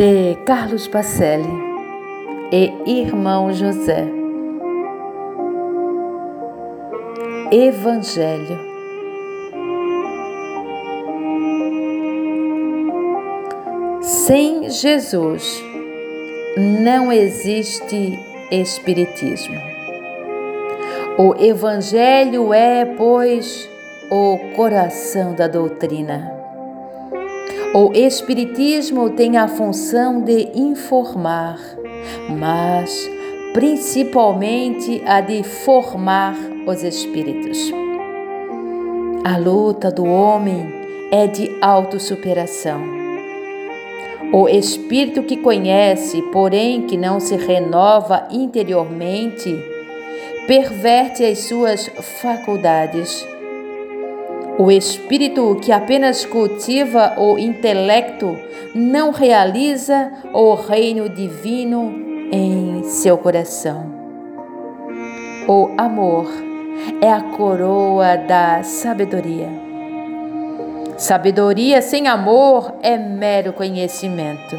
de Carlos Pacelli e irmão José. Evangelho. Sem Jesus não existe Espiritismo. O Evangelho é, pois, o coração da doutrina. O Espiritismo tem a função de informar, mas principalmente a de formar os espíritos. A luta do homem é de autossuperação. O espírito que conhece, porém que não se renova interiormente, perverte as suas faculdades o espírito que apenas cultiva o intelecto não realiza o reino divino em seu coração. O amor é a coroa da sabedoria. Sabedoria sem amor é mero conhecimento.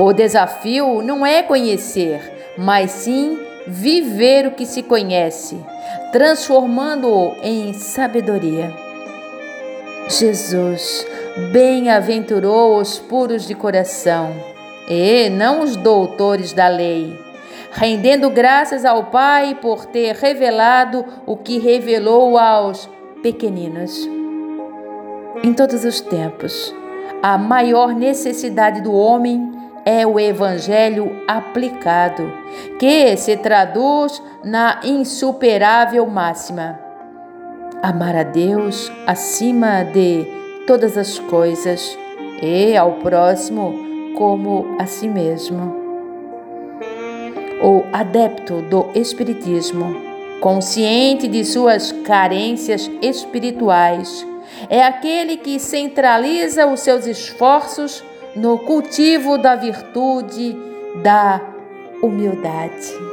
O desafio não é conhecer, mas sim viver o que se conhece, transformando-o em sabedoria. Jesus bem-aventurou os puros de coração, e não os doutores da lei, rendendo graças ao Pai por ter revelado o que revelou aos pequeninos. Em todos os tempos, a maior necessidade do homem é o Evangelho aplicado, que se traduz na insuperável máxima: amar a Deus acima de todas as coisas e ao próximo como a si mesmo. O adepto do Espiritismo, consciente de suas carências espirituais, é aquele que centraliza os seus esforços no cultivo da virtude da humildade.